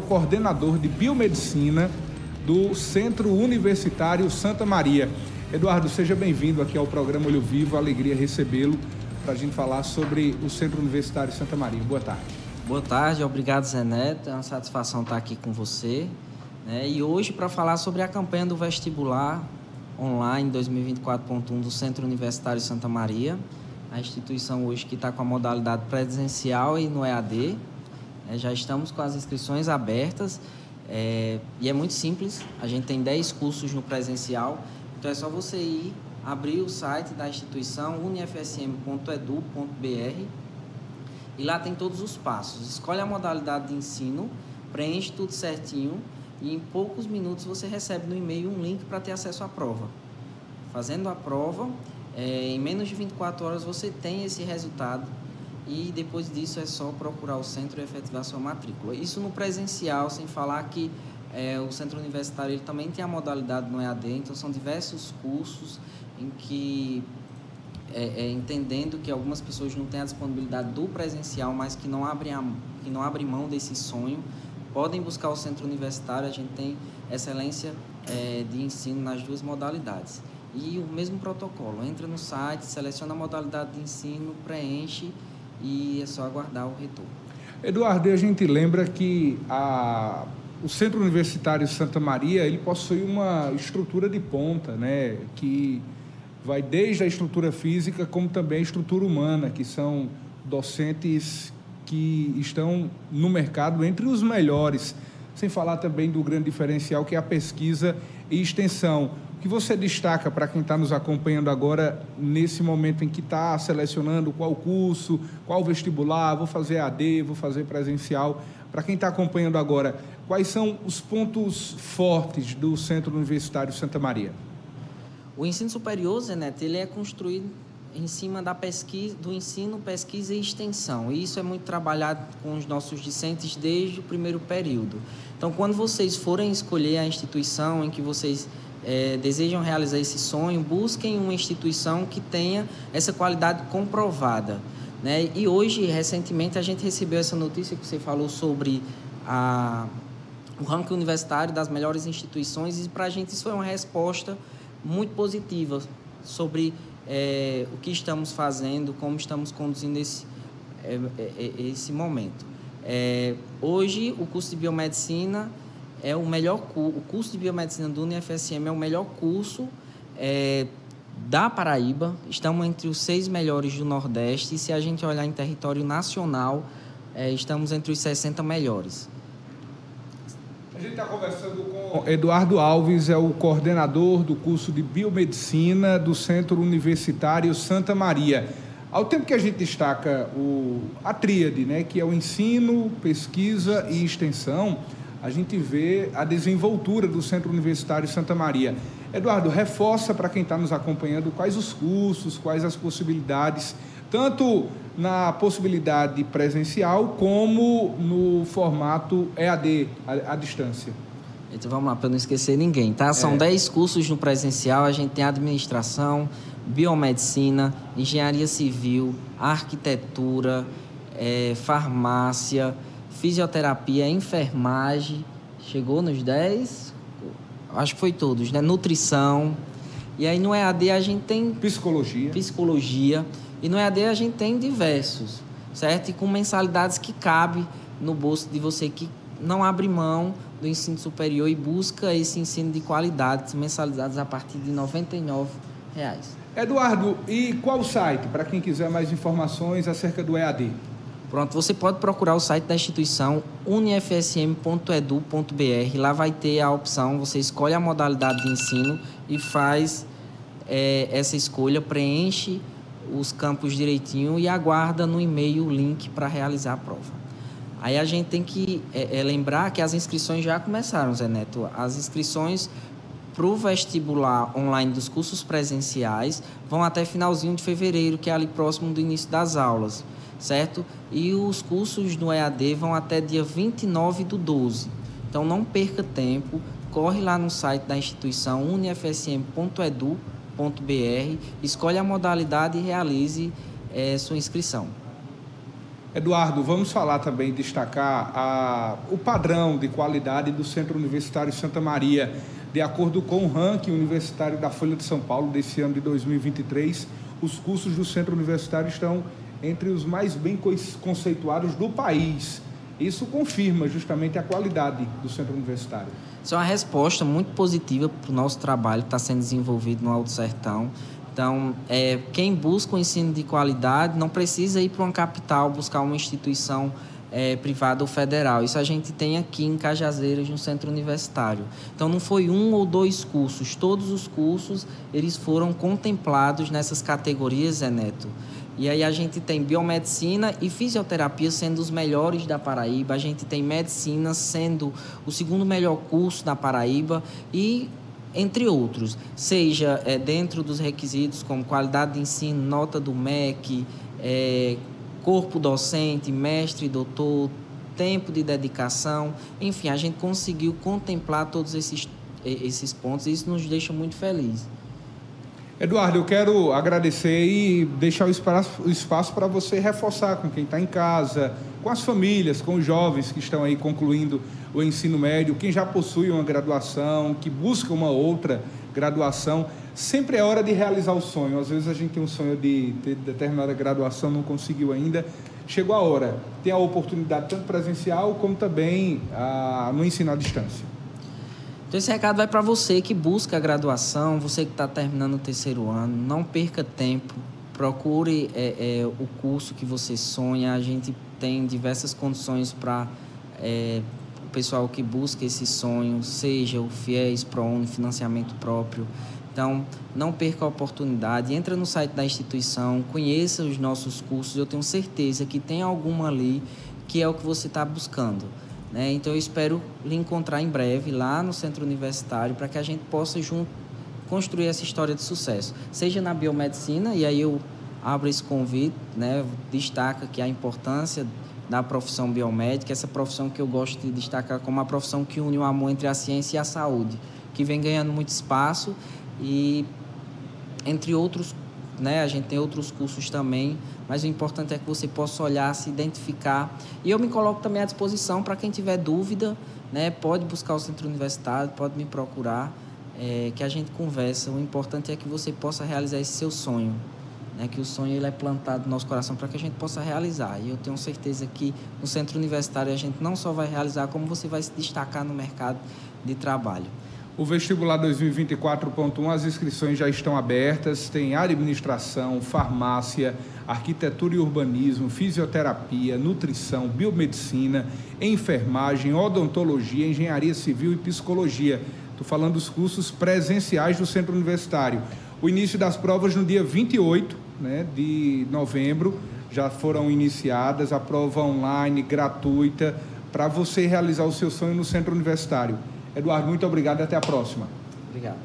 o coordenador de biomedicina do Centro Universitário Santa Maria. Eduardo, seja bem-vindo aqui ao programa Olho Vivo, alegria recebê-lo para a gente falar sobre o Centro Universitário Santa Maria. Boa tarde. Boa tarde, obrigado Zé Neto, é uma satisfação estar aqui com você. Né? E hoje para falar sobre a campanha do vestibular online 2024.1 do Centro Universitário Santa Maria, a instituição hoje que está com a modalidade presencial e no EAD. Né? Já estamos com as inscrições abertas é, e é muito simples, a gente tem 10 cursos no presencial, então é só você ir, abrir o site da instituição unifsm.edu.br e lá tem todos os passos. Escolhe a modalidade de ensino, preenche tudo certinho e em poucos minutos você recebe no e-mail um link para ter acesso à prova. Fazendo a prova, é, em menos de 24 horas você tem esse resultado e depois disso é só procurar o centro e efetivar sua matrícula. Isso no presencial, sem falar que é, o centro universitário ele também tem a modalidade no EAD, então são diversos cursos em que, é, é, entendendo que algumas pessoas não têm a disponibilidade do presencial, mas que não abrem, a, que não abrem mão desse sonho, podem buscar o centro universitário, a gente tem excelência é, de ensino nas duas modalidades. E o mesmo protocolo, entra no site, seleciona a modalidade de ensino, preenche e é só aguardar o retorno. Eduardo, a gente lembra que a, o Centro Universitário Santa Maria ele possui uma estrutura de ponta, né, que vai desde a estrutura física como também a estrutura humana, que são docentes que estão no mercado entre os melhores, sem falar também do grande diferencial que é a pesquisa e extensão que você destaca para quem está nos acompanhando agora, nesse momento em que está selecionando qual curso, qual vestibular, vou fazer AD, vou fazer presencial? Para quem está acompanhando agora, quais são os pontos fortes do Centro Universitário Santa Maria? O ensino superior, Zeneto, ele é construído em cima da pesquisa, do ensino, pesquisa e extensão. E isso é muito trabalhado com os nossos discentes desde o primeiro período. Então, quando vocês forem escolher a instituição em que vocês é, desejam realizar esse sonho, busquem uma instituição que tenha essa qualidade comprovada. Né? E hoje, recentemente, a gente recebeu essa notícia que você falou sobre a, o ranking universitário das melhores instituições, e para a gente isso foi uma resposta muito positiva sobre é, o que estamos fazendo, como estamos conduzindo esse, é, é, é esse momento. É, hoje, o curso de biomedicina é o melhor o curso de biomedicina do UniFSM é o melhor curso da Paraíba. Estamos entre os seis melhores do Nordeste e se a gente olhar em território nacional, estamos entre os 60 melhores. A gente está conversando com Eduardo Alves, é o coordenador do curso de biomedicina do Centro Universitário Santa Maria. Ao tempo que a gente destaca o, a tríade, né, que é o ensino, pesquisa e extensão, a gente vê a desenvoltura do Centro Universitário Santa Maria. Eduardo, reforça para quem está nos acompanhando quais os cursos, quais as possibilidades, tanto na possibilidade presencial como no formato EAD, à, distância. Então vamos lá, para não esquecer ninguém, tá? São é. 10 cursos no presencial, a gente tem administração, biomedicina, engenharia civil, arquitetura, é, farmácia, fisioterapia, enfermagem, chegou nos 10, acho que foi todos, né? Nutrição. E aí no EAD a gente tem psicologia. Psicologia. E no EAD a gente tem diversos, certo? E com mensalidades que cabe no bolso de você que não abre mão do ensino superior e busca esse ensino de qualidade, mensalidades a partir de 99 reais. Eduardo, e qual o site para quem quiser mais informações acerca do EAD? Pronto, você pode procurar o site da instituição unifsm.edu.br. Lá vai ter a opção, você escolhe a modalidade de ensino e faz é, essa escolha, preenche os campos direitinho e aguarda no e-mail o link para realizar a prova. Aí a gente tem que é, é, lembrar que as inscrições já começaram, Zé Neto. As inscrições para o vestibular online dos cursos presenciais vão até finalzinho de fevereiro, que é ali próximo do início das aulas certo? E os cursos no EAD vão até dia 29 do 12. Então não perca tempo, corre lá no site da instituição unifsm.edu.br, escolhe a modalidade e realize é, sua inscrição. Eduardo, vamos falar também, destacar a, o padrão de qualidade do Centro Universitário Santa Maria. De acordo com o ranking universitário da Folha de São Paulo desse ano de 2023, os cursos do Centro Universitário estão entre os mais bem conceituados do país. Isso confirma justamente a qualidade do Centro Universitário. Isso é uma resposta muito positiva para o nosso trabalho que está sendo desenvolvido no Alto Sertão. Então, é, quem busca o ensino de qualidade não precisa ir para uma capital buscar uma instituição é, privada ou federal. Isso a gente tem aqui em Cajazeiras, no centro universitário. Então, não foi um ou dois cursos. Todos os cursos, eles foram contemplados nessas categorias, Zé Neto. E aí a gente tem biomedicina e fisioterapia sendo os melhores da Paraíba. A gente tem medicina sendo o segundo melhor curso da Paraíba e entre outros, seja é, dentro dos requisitos como qualidade de ensino, nota do MEC, é, corpo docente, mestre, doutor, tempo de dedicação, enfim, a gente conseguiu contemplar todos esses, esses pontos e isso nos deixa muito felizes. Eduardo, eu quero agradecer e deixar o espaço, o espaço para você reforçar com quem está em casa, com as famílias, com os jovens que estão aí concluindo o ensino médio, quem já possui uma graduação, que busca uma outra graduação. Sempre é hora de realizar o sonho. Às vezes a gente tem um sonho de ter determinada graduação, não conseguiu ainda. Chegou a hora. Tem a oportunidade tanto presencial como também ah, no ensino à distância. Então esse recado vai para você que busca a graduação, você que está terminando o terceiro ano, não perca tempo, procure é, é, o curso que você sonha. A gente tem diversas condições para é, o pessoal que busca esse sonho, seja o FIES, ProUni, financiamento próprio. Então, não perca a oportunidade, entra no site da instituição, conheça os nossos cursos, eu tenho certeza que tem alguma ali que é o que você está buscando. Né? Então eu espero lhe encontrar em breve lá no centro universitário para que a gente possa junto construir essa história de sucesso, seja na biomedicina e aí eu abro esse convite, né? Destaca que a importância da profissão biomédica, essa profissão que eu gosto de destacar como a profissão que une o amor entre a ciência e a saúde, que vem ganhando muito espaço e entre outros né? A gente tem outros cursos também, mas o importante é que você possa olhar, se identificar. E eu me coloco também à disposição para quem tiver dúvida, né? Pode buscar o centro universitário, pode me procurar, é, que a gente conversa. O importante é que você possa realizar esse seu sonho, né? Que o sonho ele é plantado no nosso coração para que a gente possa realizar. E eu tenho certeza que no centro universitário a gente não só vai realizar, como você vai se destacar no mercado de trabalho. O vestibular 2024.1, as inscrições já estão abertas, tem administração, farmácia, arquitetura e urbanismo, fisioterapia, nutrição, biomedicina, enfermagem, odontologia, engenharia civil e psicologia. Estou falando dos cursos presenciais do Centro Universitário. O início das provas no dia 28 né, de novembro já foram iniciadas, a prova online gratuita para você realizar o seu sonho no Centro Universitário. Eduardo, muito obrigado e até a próxima. Obrigado.